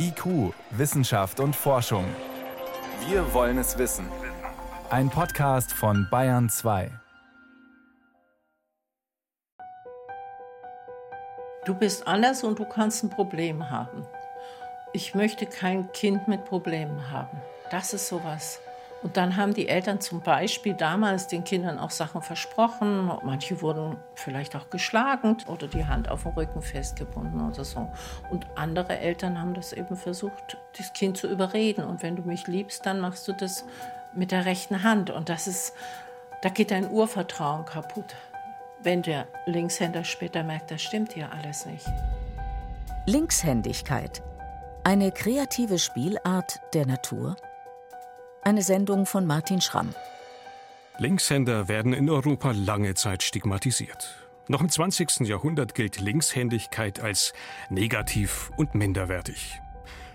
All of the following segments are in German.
IQ, Wissenschaft und Forschung. Wir wollen es wissen. Ein Podcast von Bayern 2. Du bist anders und du kannst ein Problem haben. Ich möchte kein Kind mit Problemen haben. Das ist sowas. Und dann haben die Eltern zum Beispiel damals den Kindern auch Sachen versprochen. Manche wurden vielleicht auch geschlagen oder die Hand auf dem Rücken festgebunden oder so. Und andere Eltern haben das eben versucht, das Kind zu überreden. Und wenn du mich liebst, dann machst du das mit der rechten Hand. Und das ist, da geht dein Urvertrauen kaputt. Wenn der Linkshänder später merkt, das stimmt hier alles nicht. Linkshändigkeit. Eine kreative Spielart der Natur eine Sendung von Martin Schramm. Linkshänder werden in Europa lange Zeit stigmatisiert. Noch im 20. Jahrhundert gilt Linkshändigkeit als negativ und minderwertig.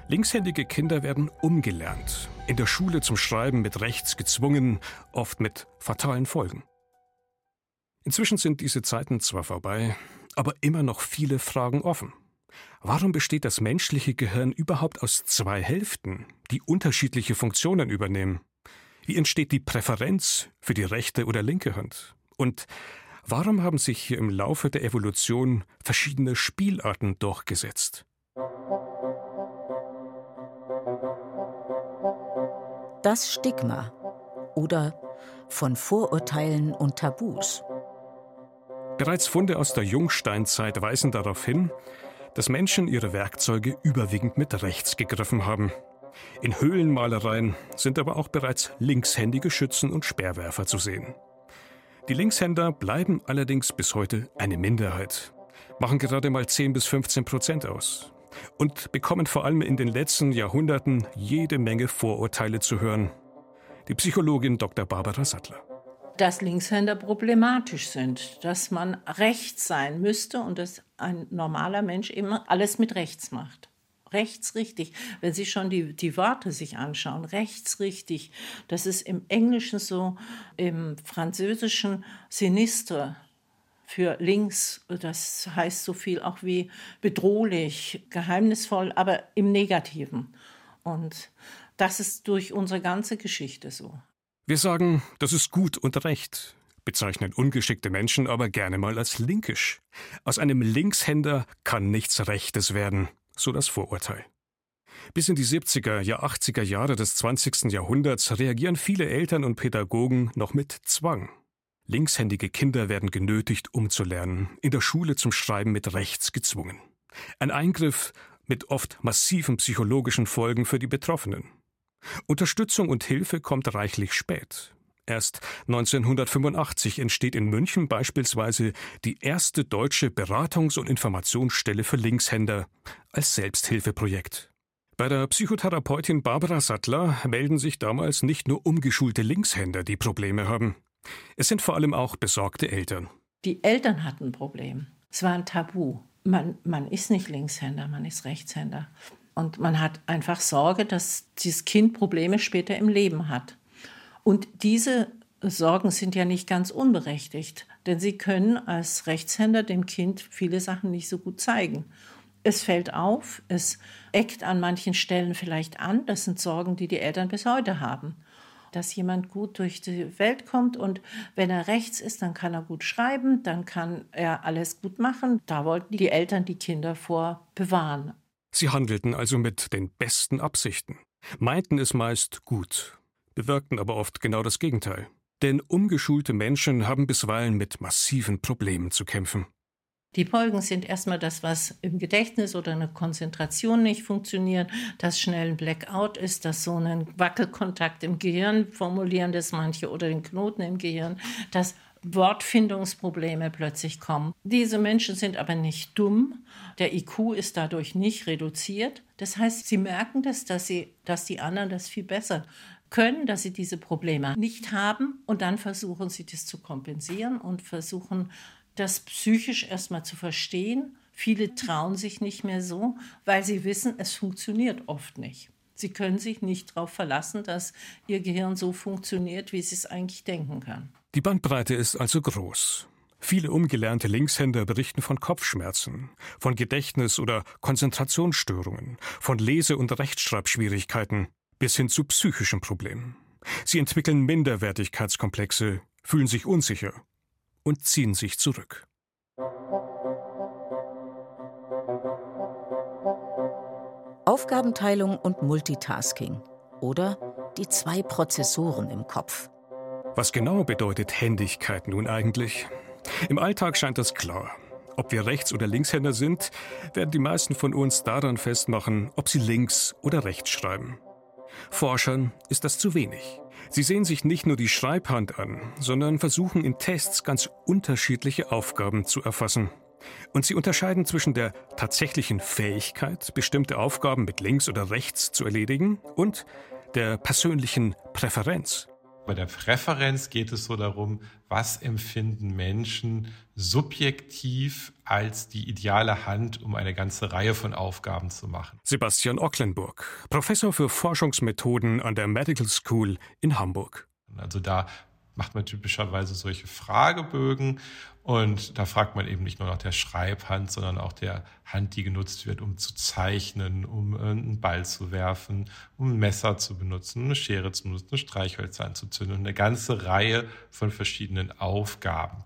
Linkshändige Kinder werden umgelernt, in der Schule zum Schreiben mit rechts gezwungen, oft mit fatalen Folgen. Inzwischen sind diese Zeiten zwar vorbei, aber immer noch viele Fragen offen. Warum besteht das menschliche Gehirn überhaupt aus zwei Hälften, die unterschiedliche Funktionen übernehmen? Wie entsteht die Präferenz für die rechte oder linke Hand? Und warum haben sich hier im Laufe der Evolution verschiedene Spielarten durchgesetzt? Das Stigma oder von Vorurteilen und Tabus. Bereits Funde aus der Jungsteinzeit weisen darauf hin, dass Menschen ihre Werkzeuge überwiegend mit rechts gegriffen haben. In Höhlenmalereien sind aber auch bereits linkshändige Schützen und Speerwerfer zu sehen. Die Linkshänder bleiben allerdings bis heute eine Minderheit, machen gerade mal 10 bis 15 Prozent aus und bekommen vor allem in den letzten Jahrhunderten jede Menge Vorurteile zu hören. Die Psychologin Dr. Barbara Sattler dass Linkshänder problematisch sind, dass man rechts sein müsste und dass ein normaler Mensch immer alles mit rechts macht. Rechts richtig. Wenn Sie schon die, die Worte sich anschauen, rechts richtig. Das ist im Englischen so, im Französischen sinistre für links. Das heißt so viel auch wie bedrohlich, geheimnisvoll, aber im Negativen. Und das ist durch unsere ganze Geschichte so. Wir sagen, das ist gut und recht, bezeichnen ungeschickte Menschen aber gerne mal als linkisch. Aus einem Linkshänder kann nichts Rechtes werden, so das Vorurteil. Bis in die 70er, ja 80er Jahre des 20. Jahrhunderts reagieren viele Eltern und Pädagogen noch mit Zwang. Linkshändige Kinder werden genötigt, umzulernen, in der Schule zum Schreiben mit rechts gezwungen. Ein Eingriff mit oft massiven psychologischen Folgen für die Betroffenen. Unterstützung und Hilfe kommt reichlich spät. Erst 1985 entsteht in München beispielsweise die erste deutsche Beratungs- und Informationsstelle für Linkshänder als Selbsthilfeprojekt. Bei der Psychotherapeutin Barbara Sattler melden sich damals nicht nur umgeschulte Linkshänder, die Probleme haben. Es sind vor allem auch besorgte Eltern. Die Eltern hatten ein Problem. Es war ein Tabu. Man, man ist nicht Linkshänder, man ist Rechtshänder. Und man hat einfach Sorge, dass dieses Kind Probleme später im Leben hat. Und diese Sorgen sind ja nicht ganz unberechtigt, denn sie können als Rechtshänder dem Kind viele Sachen nicht so gut zeigen. Es fällt auf, es eckt an manchen Stellen vielleicht an. Das sind Sorgen, die die Eltern bis heute haben. Dass jemand gut durch die Welt kommt und wenn er rechts ist, dann kann er gut schreiben, dann kann er alles gut machen. Da wollten die Eltern die Kinder vor bewahren. Sie handelten also mit den besten Absichten, meinten es meist gut, bewirkten aber oft genau das Gegenteil. Denn umgeschulte Menschen haben bisweilen mit massiven Problemen zu kämpfen. Die Folgen sind erstmal das, was im Gedächtnis oder eine Konzentration nicht funktioniert, dass schnell ein Blackout ist, dass so ein Wackelkontakt im Gehirn formulieren das manche oder den Knoten im Gehirn, dass Wortfindungsprobleme plötzlich kommen. Diese Menschen sind aber nicht dumm. Der IQ ist dadurch nicht reduziert. Das heißt, sie merken das, dass, sie, dass die anderen das viel besser können, dass sie diese Probleme nicht haben und dann versuchen sie das zu kompensieren und versuchen das psychisch erstmal zu verstehen. Viele trauen sich nicht mehr so, weil sie wissen, es funktioniert oft nicht. Sie können sich nicht darauf verlassen, dass ihr Gehirn so funktioniert, wie sie es eigentlich denken kann. Die Bandbreite ist also groß. Viele umgelernte Linkshänder berichten von Kopfschmerzen, von Gedächtnis- oder Konzentrationsstörungen, von Lese- und Rechtschreibschwierigkeiten bis hin zu psychischen Problemen. Sie entwickeln Minderwertigkeitskomplexe, fühlen sich unsicher und ziehen sich zurück. Aufgabenteilung und Multitasking oder die zwei Prozessoren im Kopf. Was genau bedeutet Händigkeit nun eigentlich? Im Alltag scheint das klar. Ob wir Rechts- oder Linkshänder sind, werden die meisten von uns daran festmachen, ob sie links oder rechts schreiben. Forschern ist das zu wenig. Sie sehen sich nicht nur die Schreibhand an, sondern versuchen in Tests ganz unterschiedliche Aufgaben zu erfassen. Und sie unterscheiden zwischen der tatsächlichen Fähigkeit, bestimmte Aufgaben mit links oder rechts zu erledigen, und der persönlichen Präferenz. Bei der Präferenz geht es so darum, was empfinden Menschen subjektiv als die ideale Hand, um eine ganze Reihe von Aufgaben zu machen. Sebastian Ocklenburg, Professor für Forschungsmethoden an der Medical School in Hamburg. Also da macht man typischerweise solche Fragebögen und da fragt man eben nicht nur nach der Schreibhand, sondern auch der Hand, die genutzt wird, um zu zeichnen, um einen Ball zu werfen, um ein Messer zu benutzen, eine Schere zu benutzen, Streichhölzer anzuzünden und eine ganze Reihe von verschiedenen Aufgaben.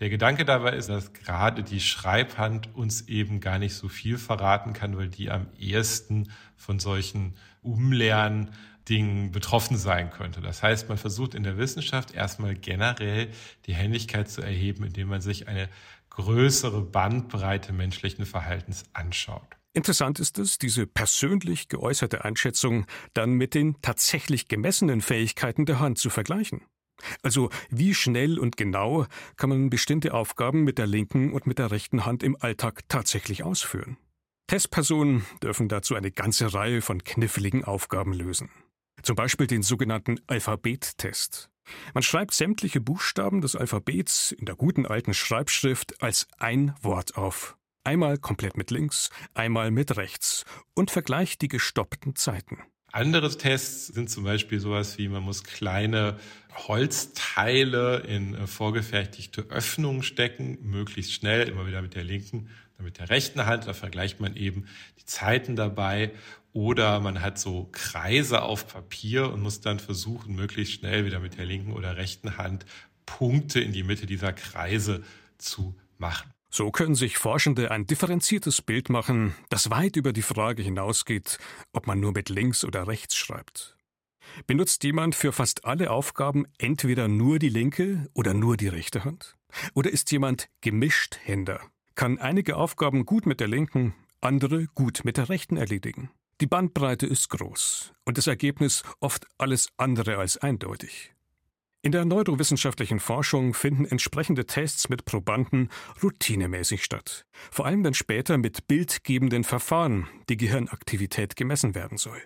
Der Gedanke dabei ist, dass gerade die Schreibhand uns eben gar nicht so viel verraten kann, weil die am ehesten von solchen Umlernen Dingen betroffen sein könnte. Das heißt, man versucht in der Wissenschaft erstmal generell die Händigkeit zu erheben, indem man sich eine größere Bandbreite menschlichen Verhaltens anschaut. Interessant ist es, diese persönlich geäußerte Einschätzung dann mit den tatsächlich gemessenen Fähigkeiten der Hand zu vergleichen. Also wie schnell und genau kann man bestimmte Aufgaben mit der linken und mit der rechten Hand im Alltag tatsächlich ausführen. Testpersonen dürfen dazu eine ganze Reihe von kniffligen Aufgaben lösen. Zum Beispiel den sogenannten Alphabettest. Man schreibt sämtliche Buchstaben des Alphabets in der guten alten Schreibschrift als ein Wort auf. Einmal komplett mit links, einmal mit rechts und vergleicht die gestoppten Zeiten. Andere Tests sind zum Beispiel sowas wie, man muss kleine Holzteile in äh, vorgefertigte Öffnungen stecken, möglichst schnell, immer wieder mit der linken, mit der rechten Hand. Da vergleicht man eben die Zeiten dabei oder man hat so Kreise auf Papier und muss dann versuchen, möglichst schnell wieder mit der linken oder rechten Hand Punkte in die Mitte dieser Kreise zu machen. So können sich Forschende ein differenziertes Bild machen, das weit über die Frage hinausgeht, ob man nur mit links oder rechts schreibt. Benutzt jemand für fast alle Aufgaben entweder nur die linke oder nur die rechte Hand? Oder ist jemand gemischt Händer? Kann einige Aufgaben gut mit der linken, andere gut mit der rechten erledigen? Die Bandbreite ist groß und das Ergebnis oft alles andere als eindeutig. In der neurowissenschaftlichen Forschung finden entsprechende Tests mit Probanden routinemäßig statt, vor allem wenn später mit bildgebenden Verfahren die Gehirnaktivität gemessen werden soll.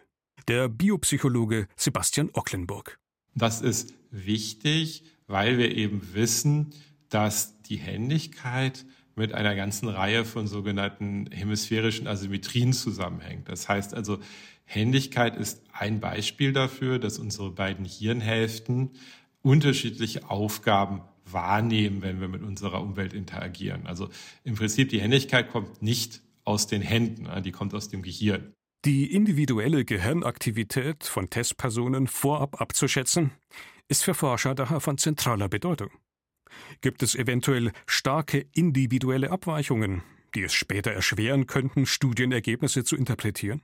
Der Biopsychologe Sebastian Ocklenburg. Das ist wichtig, weil wir eben wissen, dass die Händigkeit mit einer ganzen Reihe von sogenannten hemisphärischen Asymmetrien zusammenhängt. Das heißt also, Händigkeit ist ein Beispiel dafür, dass unsere beiden Hirnhälften unterschiedliche Aufgaben wahrnehmen, wenn wir mit unserer Umwelt interagieren. Also im Prinzip die Händigkeit kommt nicht aus den Händen, die kommt aus dem Gehirn. Die individuelle Gehirnaktivität von Testpersonen vorab abzuschätzen, ist für Forscher daher von zentraler Bedeutung. Gibt es eventuell starke individuelle Abweichungen, die es später erschweren könnten, Studienergebnisse zu interpretieren?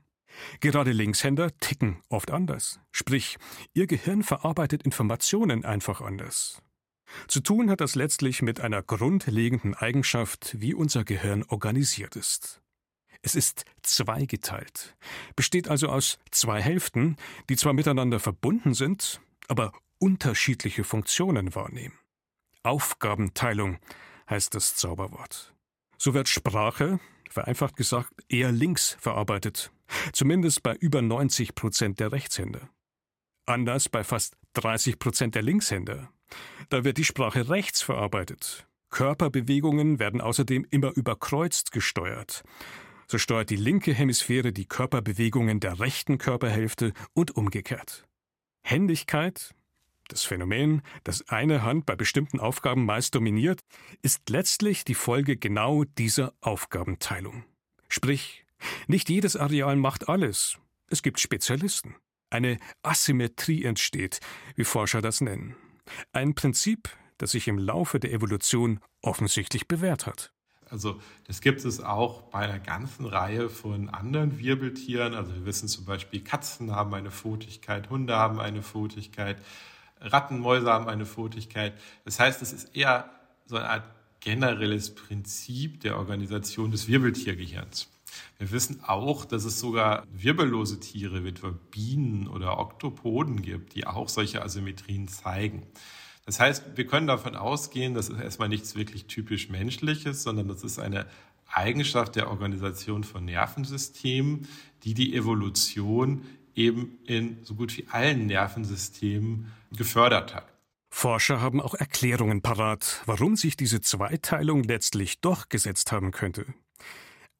Gerade Linkshänder ticken oft anders, sprich, ihr Gehirn verarbeitet Informationen einfach anders. Zu tun hat das letztlich mit einer grundlegenden Eigenschaft, wie unser Gehirn organisiert ist. Es ist zweigeteilt, besteht also aus zwei Hälften, die zwar miteinander verbunden sind, aber unterschiedliche Funktionen wahrnehmen. Aufgabenteilung heißt das Zauberwort. So wird Sprache, vereinfacht gesagt, eher links verarbeitet, zumindest bei über 90 Prozent der Rechtshänder. Anders bei fast 30 Prozent der Linkshänder. Da wird die Sprache rechts verarbeitet. Körperbewegungen werden außerdem immer überkreuzt gesteuert. So steuert die linke Hemisphäre die Körperbewegungen der rechten Körperhälfte und umgekehrt. Händigkeit Das Phänomen, dass eine Hand bei bestimmten Aufgaben meist dominiert, ist letztlich die Folge genau dieser Aufgabenteilung. Sprich, nicht jedes Areal macht alles. Es gibt Spezialisten. Eine Asymmetrie entsteht, wie Forscher das nennen. Ein Prinzip, das sich im Laufe der Evolution offensichtlich bewährt hat. Also das gibt es auch bei einer ganzen Reihe von anderen Wirbeltieren. Also wir wissen zum Beispiel, Katzen haben eine Fotigkeit, Hunde haben eine Fotigkeit, Ratten, Mäuse haben eine Fotigkeit. Das heißt, es ist eher so eine Art generelles Prinzip der Organisation des Wirbeltiergehirns. Wir wissen auch, dass es sogar wirbellose Tiere wie etwa Bienen oder Oktopoden gibt, die auch solche Asymmetrien zeigen. Das heißt, wir können davon ausgehen, das ist erstmal nichts wirklich typisch menschliches, sondern das ist eine Eigenschaft der Organisation von Nervensystemen, die die Evolution eben in so gut wie allen Nervensystemen gefördert hat. Forscher haben auch Erklärungen parat, warum sich diese Zweiteilung letztlich durchgesetzt haben könnte.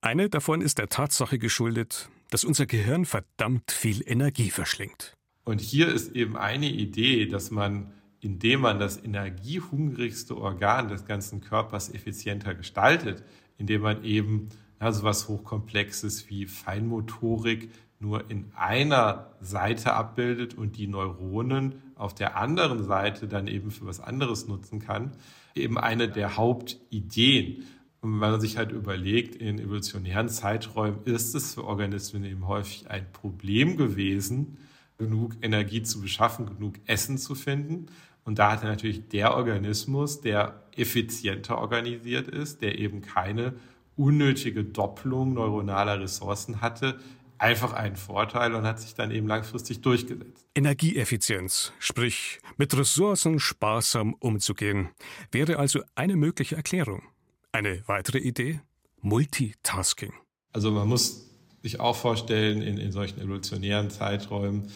Eine davon ist der Tatsache geschuldet, dass unser Gehirn verdammt viel Energie verschlingt. Und hier ist eben eine Idee, dass man, indem man das energiehungrigste Organ des ganzen Körpers effizienter gestaltet, indem man eben ja, so was Hochkomplexes wie Feinmotorik nur in einer Seite abbildet und die Neuronen auf der anderen Seite dann eben für was anderes nutzen kann, eben eine der Hauptideen. Und wenn man sich halt überlegt, in evolutionären Zeiträumen ist es für Organismen eben häufig ein Problem gewesen, genug Energie zu beschaffen, genug Essen zu finden. Und da hat natürlich der Organismus, der effizienter organisiert ist, der eben keine unnötige Doppelung neuronaler Ressourcen hatte, einfach einen Vorteil und hat sich dann eben langfristig durchgesetzt. Energieeffizienz, sprich mit Ressourcen sparsam umzugehen, wäre also eine mögliche Erklärung. Eine weitere Idee? Multitasking. Also man muss sich auch vorstellen, in, in solchen evolutionären Zeiträumen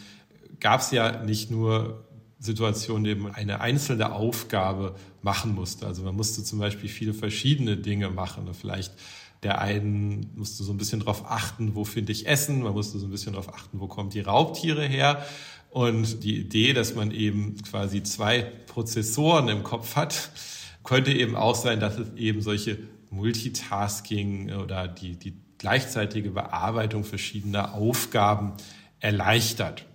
gab es ja nicht nur Situationen, in denen man eine einzelne Aufgabe machen musste. Also man musste zum Beispiel viele verschiedene Dinge machen. Vielleicht der einen musste so ein bisschen darauf achten, wo finde ich Essen, man musste so ein bisschen darauf achten, wo kommen die Raubtiere her. Und die Idee, dass man eben quasi zwei Prozessoren im Kopf hat, könnte eben auch sein, dass es eben solche Multitasking oder die, die gleichzeitige Bearbeitung verschiedener Aufgaben erleichtert.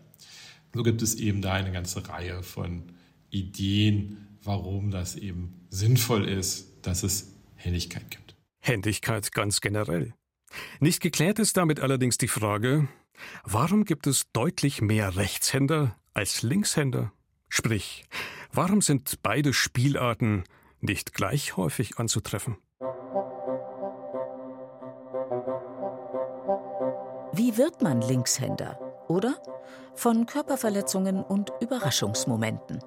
So gibt es eben da eine ganze Reihe von Ideen, warum das eben sinnvoll ist, dass es Helligkeit gibt. Händigkeit ganz generell. Nicht geklärt ist damit allerdings die Frage, warum gibt es deutlich mehr Rechtshänder als Linkshänder? Sprich, warum sind beide Spielarten nicht gleich häufig anzutreffen? Wie wird man Linkshänder? Oder von Körperverletzungen und Überraschungsmomenten?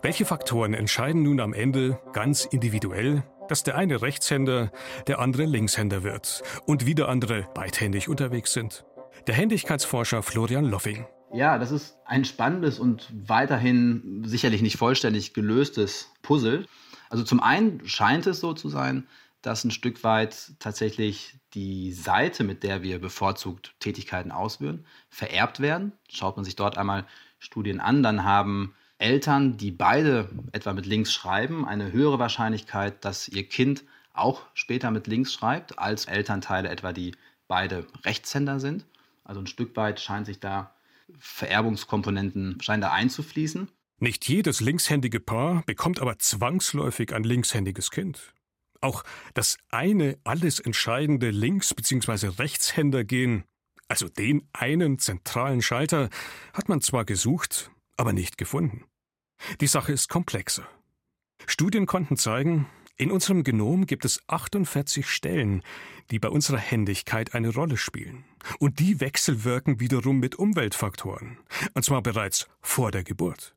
Welche Faktoren entscheiden nun am Ende ganz individuell dass der eine Rechtshänder, der andere Linkshänder wird und wieder andere beidhändig unterwegs sind. Der Händigkeitsforscher Florian Loffing. Ja, das ist ein spannendes und weiterhin sicherlich nicht vollständig gelöstes Puzzle. Also zum einen scheint es so zu sein, dass ein Stück weit tatsächlich die Seite, mit der wir bevorzugt Tätigkeiten ausführen, vererbt werden. Schaut man sich dort einmal Studien an, dann haben Eltern, die beide etwa mit links schreiben, eine höhere Wahrscheinlichkeit, dass ihr Kind auch später mit links schreibt, als Elternteile etwa, die beide Rechtshänder sind. Also ein Stück weit scheint sich da Vererbungskomponenten scheinen da einzufließen. Nicht jedes linkshändige Paar bekommt aber zwangsläufig ein linkshändiges Kind. Auch das eine alles entscheidende Links- bzw. Rechtshändergen, also den einen zentralen Schalter, hat man zwar gesucht, aber nicht gefunden. Die Sache ist komplexer. Studien konnten zeigen, in unserem Genom gibt es 48 Stellen, die bei unserer Händigkeit eine Rolle spielen. Und die wechselwirken wiederum mit Umweltfaktoren. Und zwar bereits vor der Geburt.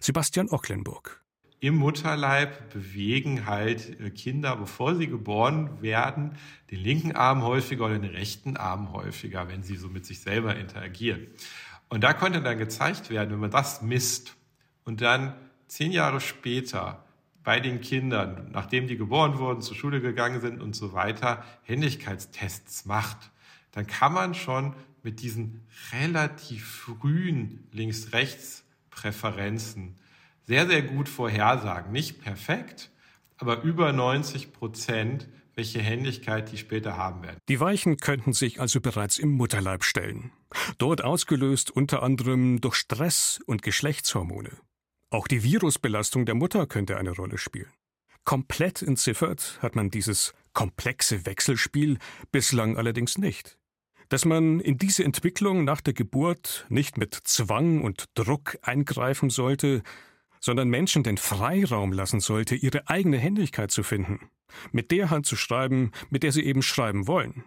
Sebastian Ocklenburg. Im Mutterleib bewegen halt äh, Kinder, bevor sie geboren werden, den linken Arm häufiger oder den rechten Arm häufiger, wenn sie so mit sich selber interagieren. Und da konnte dann gezeigt werden, wenn man das misst und dann zehn Jahre später bei den Kindern, nachdem die geboren wurden, zur Schule gegangen sind und so weiter, Händigkeitstests macht, dann kann man schon mit diesen relativ frühen Links-Rechts Präferenzen sehr, sehr gut vorhersagen. Nicht perfekt, aber über 90 Prozent, welche Händigkeit die später haben werden. Die Weichen könnten sich also bereits im Mutterleib stellen. Dort ausgelöst unter anderem durch Stress und Geschlechtshormone. Auch die Virusbelastung der Mutter könnte eine Rolle spielen. Komplett entziffert hat man dieses komplexe Wechselspiel bislang allerdings nicht. Dass man in diese Entwicklung nach der Geburt nicht mit Zwang und Druck eingreifen sollte, sondern Menschen den Freiraum lassen sollte, ihre eigene Händigkeit zu finden, mit der Hand zu schreiben, mit der sie eben schreiben wollen.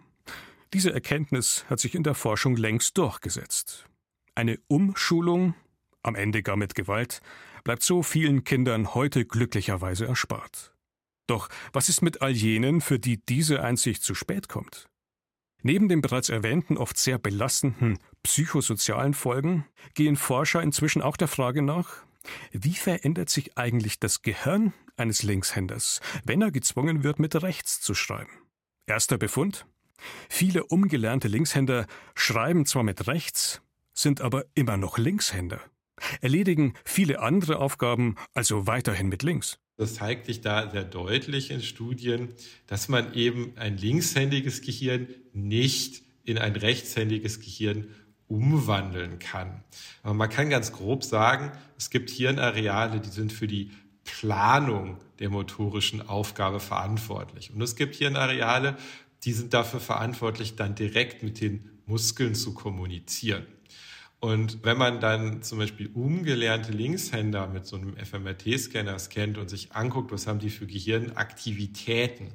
Diese Erkenntnis hat sich in der Forschung längst durchgesetzt. Eine Umschulung, am Ende gar mit Gewalt, bleibt so vielen Kindern heute glücklicherweise erspart. Doch was ist mit all jenen, für die diese Einsicht zu spät kommt? Neben den bereits erwähnten oft sehr belastenden psychosozialen Folgen gehen Forscher inzwischen auch der Frage nach, wie verändert sich eigentlich das Gehirn eines Linkshänders, wenn er gezwungen wird, mit rechts zu schreiben? Erster Befund? Viele umgelernte Linkshänder schreiben zwar mit rechts, sind aber immer noch Linkshänder, erledigen viele andere Aufgaben also weiterhin mit links. Das zeigt sich da sehr deutlich in Studien, dass man eben ein linkshändiges Gehirn nicht in ein rechtshändiges Gehirn umwandeln kann. Aber man kann ganz grob sagen, es gibt Hirnareale, die sind für die Planung der motorischen Aufgabe verantwortlich. Und es gibt Hirnareale, die sind dafür verantwortlich, dann direkt mit den Muskeln zu kommunizieren. Und wenn man dann zum Beispiel umgelernte Linkshänder mit so einem FMRT-Scanner scannt und sich anguckt, was haben die für Gehirnaktivitäten,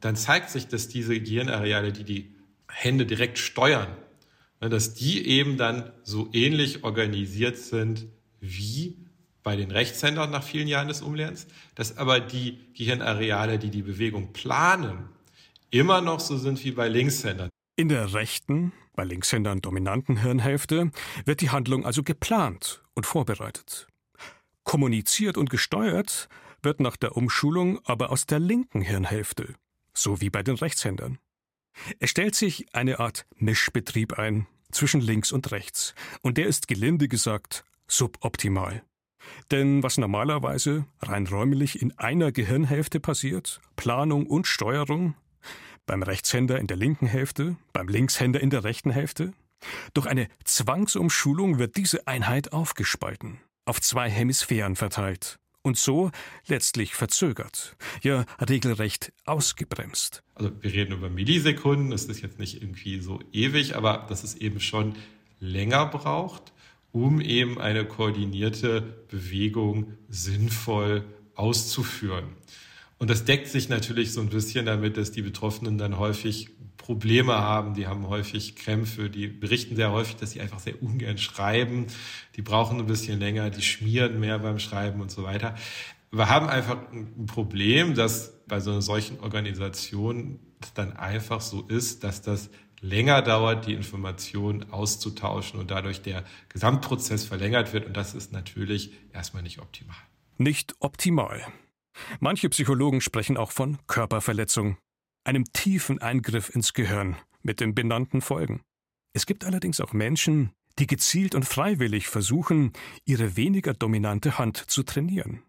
dann zeigt sich, dass diese Gehirnareale, die die Hände direkt steuern, ne, dass die eben dann so ähnlich organisiert sind wie bei den Rechtshändern nach vielen Jahren des Umlernens, dass aber die Gehirnareale, die die Bewegung planen, immer noch so sind wie bei Linkshändern. In der rechten, bei Linkshändern dominanten Hirnhälfte wird die Handlung also geplant und vorbereitet. Kommuniziert und gesteuert wird nach der Umschulung aber aus der linken Hirnhälfte, so wie bei den Rechtshändern. Es stellt sich eine Art Mischbetrieb ein zwischen links und rechts, und der ist gelinde gesagt suboptimal. Denn was normalerweise rein räumlich in einer Gehirnhälfte passiert, Planung und Steuerung, beim Rechtshänder in der linken Hälfte, beim Linkshänder in der rechten Hälfte? Durch eine Zwangsumschulung wird diese Einheit aufgespalten, auf zwei Hemisphären verteilt und so letztlich verzögert, ja regelrecht ausgebremst. Also wir reden über Millisekunden, das ist jetzt nicht irgendwie so ewig, aber dass es eben schon länger braucht, um eben eine koordinierte Bewegung sinnvoll auszuführen. Und das deckt sich natürlich so ein bisschen damit, dass die Betroffenen dann häufig Probleme haben, die haben häufig Krämpfe, die berichten sehr häufig, dass sie einfach sehr ungern schreiben, die brauchen ein bisschen länger, die schmieren mehr beim Schreiben und so weiter. Wir haben einfach ein Problem, dass bei so einer solchen Organisation dann einfach so ist, dass das länger dauert, die Informationen auszutauschen und dadurch der Gesamtprozess verlängert wird. Und das ist natürlich erstmal nicht optimal. Nicht optimal. Manche Psychologen sprechen auch von Körperverletzung, einem tiefen Eingriff ins Gehirn mit den benannten Folgen. Es gibt allerdings auch Menschen, die gezielt und freiwillig versuchen, ihre weniger dominante Hand zu trainieren.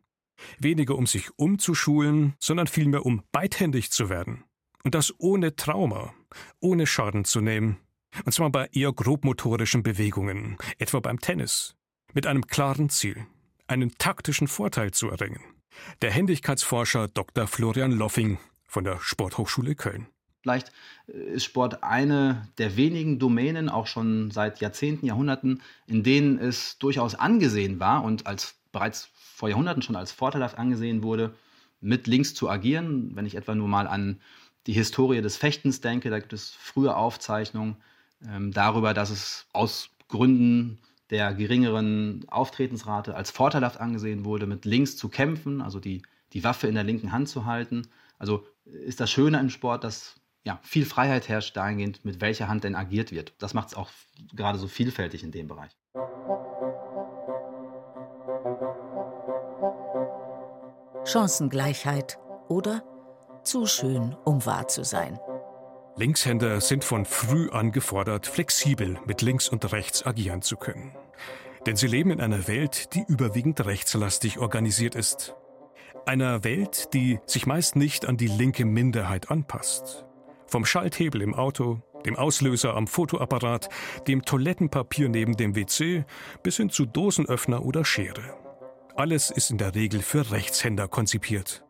Weniger um sich umzuschulen, sondern vielmehr um beidhändig zu werden. Und das ohne Trauma, ohne Schaden zu nehmen. Und zwar bei eher grobmotorischen Bewegungen, etwa beim Tennis. Mit einem klaren Ziel, einen taktischen Vorteil zu erringen. Der Händigkeitsforscher Dr. Florian Loffing von der Sporthochschule Köln. Vielleicht äh, ist Sport eine der wenigen Domänen, auch schon seit Jahrzehnten, Jahrhunderten, in denen es durchaus angesehen war und als bereits vor Jahrhunderten schon als vorteilhaft angesehen wurde, mit links zu agieren. Wenn ich etwa nur mal an die Historie des Fechtens denke, da gibt es frühe Aufzeichnungen ähm, darüber, dass es aus Gründen der geringeren Auftretensrate als vorteilhaft angesehen wurde, mit links zu kämpfen, also die, die Waffe in der linken Hand zu halten. Also ist das Schöne im Sport, dass ja, viel Freiheit herrscht dahingehend, mit welcher Hand denn agiert wird. Das macht es auch gerade so vielfältig in dem Bereich. Chancengleichheit oder zu schön, um wahr zu sein. Linkshänder sind von früh an gefordert, flexibel mit links und rechts agieren zu können. Denn sie leben in einer Welt, die überwiegend rechtslastig organisiert ist. Einer Welt, die sich meist nicht an die linke Minderheit anpasst. Vom Schalthebel im Auto, dem Auslöser am Fotoapparat, dem Toilettenpapier neben dem WC bis hin zu Dosenöffner oder Schere. Alles ist in der Regel für Rechtshänder konzipiert.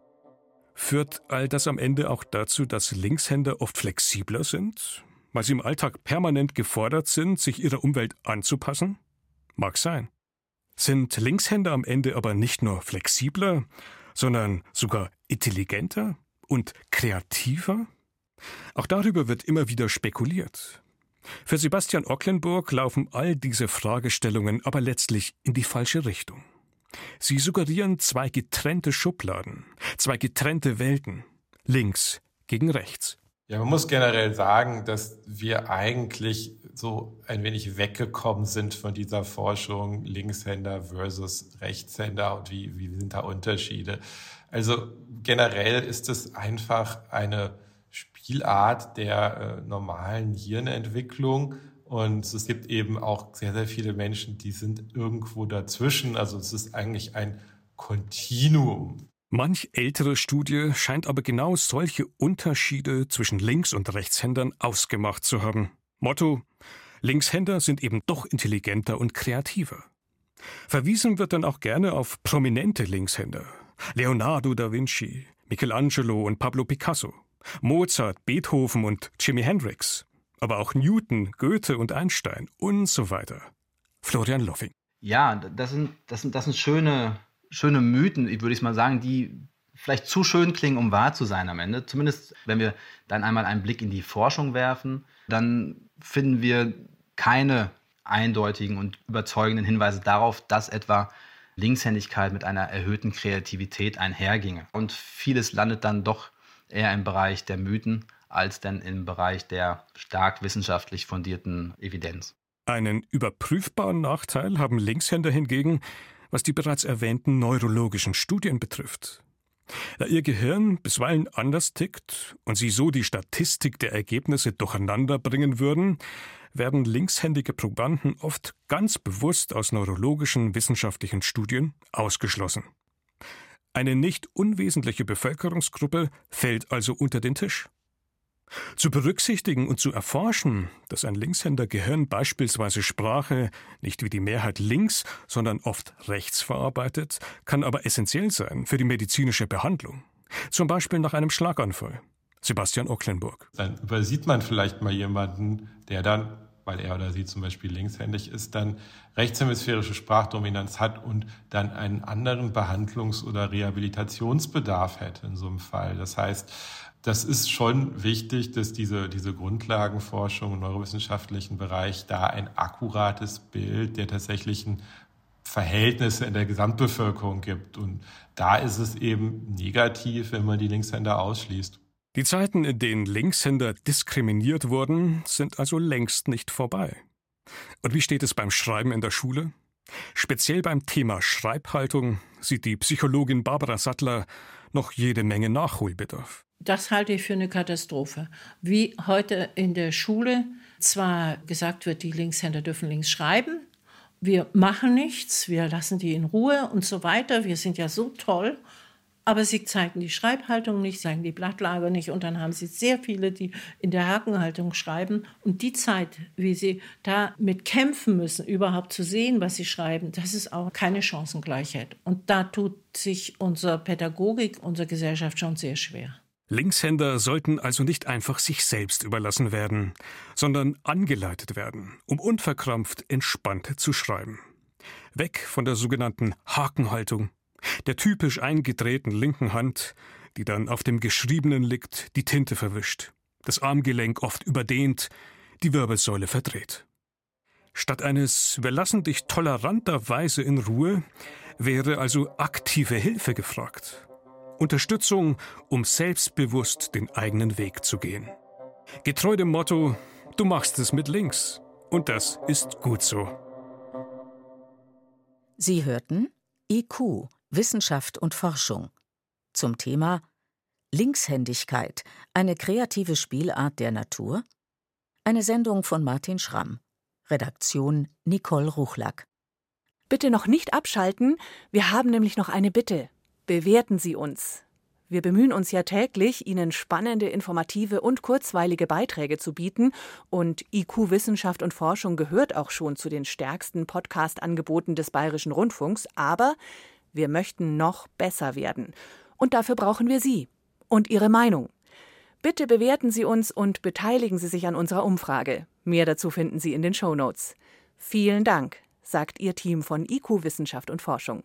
Führt all das am Ende auch dazu, dass Linkshänder oft flexibler sind, weil sie im Alltag permanent gefordert sind, sich ihrer Umwelt anzupassen? Mag sein. Sind Linkshänder am Ende aber nicht nur flexibler, sondern sogar intelligenter und kreativer? Auch darüber wird immer wieder spekuliert. Für Sebastian Ocklenburg laufen all diese Fragestellungen aber letztlich in die falsche Richtung. Sie suggerieren zwei getrennte Schubladen, zwei getrennte Welten, links gegen rechts. Ja, man muss generell sagen, dass wir eigentlich so ein wenig weggekommen sind von dieser Forschung Linkshänder versus Rechtshänder und wie, wie sind da Unterschiede. Also generell ist es einfach eine Spielart der äh, normalen Hirnentwicklung und es gibt eben auch sehr, sehr viele Menschen, die sind irgendwo dazwischen. Also es ist eigentlich ein Kontinuum. Manch ältere Studie scheint aber genau solche Unterschiede zwischen Links- und Rechtshändern ausgemacht zu haben. Motto: Linkshänder sind eben doch intelligenter und kreativer. Verwiesen wird dann auch gerne auf prominente Linkshänder. Leonardo da Vinci, Michelangelo und Pablo Picasso, Mozart, Beethoven und Jimi Hendrix aber auch Newton, Goethe und Einstein und so weiter. Florian Loffing. Ja, das sind, das sind, das sind schöne, schöne Mythen, würde ich mal sagen, die vielleicht zu schön klingen, um wahr zu sein am Ende. Zumindest, wenn wir dann einmal einen Blick in die Forschung werfen, dann finden wir keine eindeutigen und überzeugenden Hinweise darauf, dass etwa Linkshändigkeit mit einer erhöhten Kreativität einherginge. Und vieles landet dann doch eher im Bereich der Mythen als denn im Bereich der stark wissenschaftlich fundierten Evidenz. Einen überprüfbaren Nachteil haben Linkshänder hingegen, was die bereits erwähnten neurologischen Studien betrifft. Da ihr Gehirn bisweilen anders tickt und sie so die Statistik der Ergebnisse durcheinander bringen würden, werden linkshändige Probanden oft ganz bewusst aus neurologischen wissenschaftlichen Studien ausgeschlossen. Eine nicht unwesentliche Bevölkerungsgruppe fällt also unter den Tisch. Zu berücksichtigen und zu erforschen, dass ein Linkshänder Gehirn beispielsweise Sprache nicht wie die Mehrheit links, sondern oft rechts verarbeitet, kann aber essentiell sein für die medizinische Behandlung. Zum Beispiel nach einem Schlaganfall. Sebastian Ocklenburg. Dann übersieht man vielleicht mal jemanden, der dann, weil er oder sie zum Beispiel linkshändig ist, dann rechtshemisphärische Sprachdominanz hat und dann einen anderen Behandlungs- oder Rehabilitationsbedarf hätte in so einem Fall. Das heißt, das ist schon wichtig, dass diese, diese Grundlagenforschung im neurowissenschaftlichen Bereich da ein akkurates Bild der tatsächlichen Verhältnisse in der Gesamtbevölkerung gibt. Und da ist es eben negativ, wenn man die Linkshänder ausschließt. Die Zeiten, in denen Linkshänder diskriminiert wurden, sind also längst nicht vorbei. Und wie steht es beim Schreiben in der Schule? Speziell beim Thema Schreibhaltung sieht die Psychologin Barbara Sattler noch jede Menge Nachholbedarf. Das halte ich für eine Katastrophe. Wie heute in der Schule zwar gesagt wird, die Linkshänder dürfen links schreiben, wir machen nichts, wir lassen die in Ruhe und so weiter, wir sind ja so toll, aber sie zeigen die Schreibhaltung nicht, zeigen die Blattlage nicht und dann haben sie sehr viele, die in der Hakenhaltung schreiben und die Zeit, wie sie damit kämpfen müssen, überhaupt zu sehen, was sie schreiben, das ist auch keine Chancengleichheit und da tut sich unsere Pädagogik, unsere Gesellschaft schon sehr schwer. Linkshänder sollten also nicht einfach sich selbst überlassen werden, sondern angeleitet werden, um unverkrampft entspannt zu schreiben. Weg von der sogenannten Hakenhaltung, der typisch eingedrehten linken Hand, die dann auf dem Geschriebenen liegt, die Tinte verwischt, das Armgelenk oft überdehnt, die Wirbelsäule verdreht. Statt eines Wir lassen dich toleranterweise in Ruhe wäre also aktive Hilfe gefragt. Unterstützung, um selbstbewusst den eigenen Weg zu gehen. Getreu dem Motto, du machst es mit links. Und das ist gut so. Sie hörten IQ, Wissenschaft und Forschung. Zum Thema Linkshändigkeit, eine kreative Spielart der Natur? Eine Sendung von Martin Schramm. Redaktion Nicole Ruchlack. Bitte noch nicht abschalten, wir haben nämlich noch eine Bitte. Bewerten Sie uns. Wir bemühen uns ja täglich, Ihnen spannende, informative und kurzweilige Beiträge zu bieten, und IQ Wissenschaft und Forschung gehört auch schon zu den stärksten Podcast-Angeboten des Bayerischen Rundfunks, aber wir möchten noch besser werden. Und dafür brauchen wir Sie und Ihre Meinung. Bitte bewerten Sie uns und beteiligen Sie sich an unserer Umfrage. Mehr dazu finden Sie in den Show Notes. Vielen Dank, sagt Ihr Team von IQ Wissenschaft und Forschung.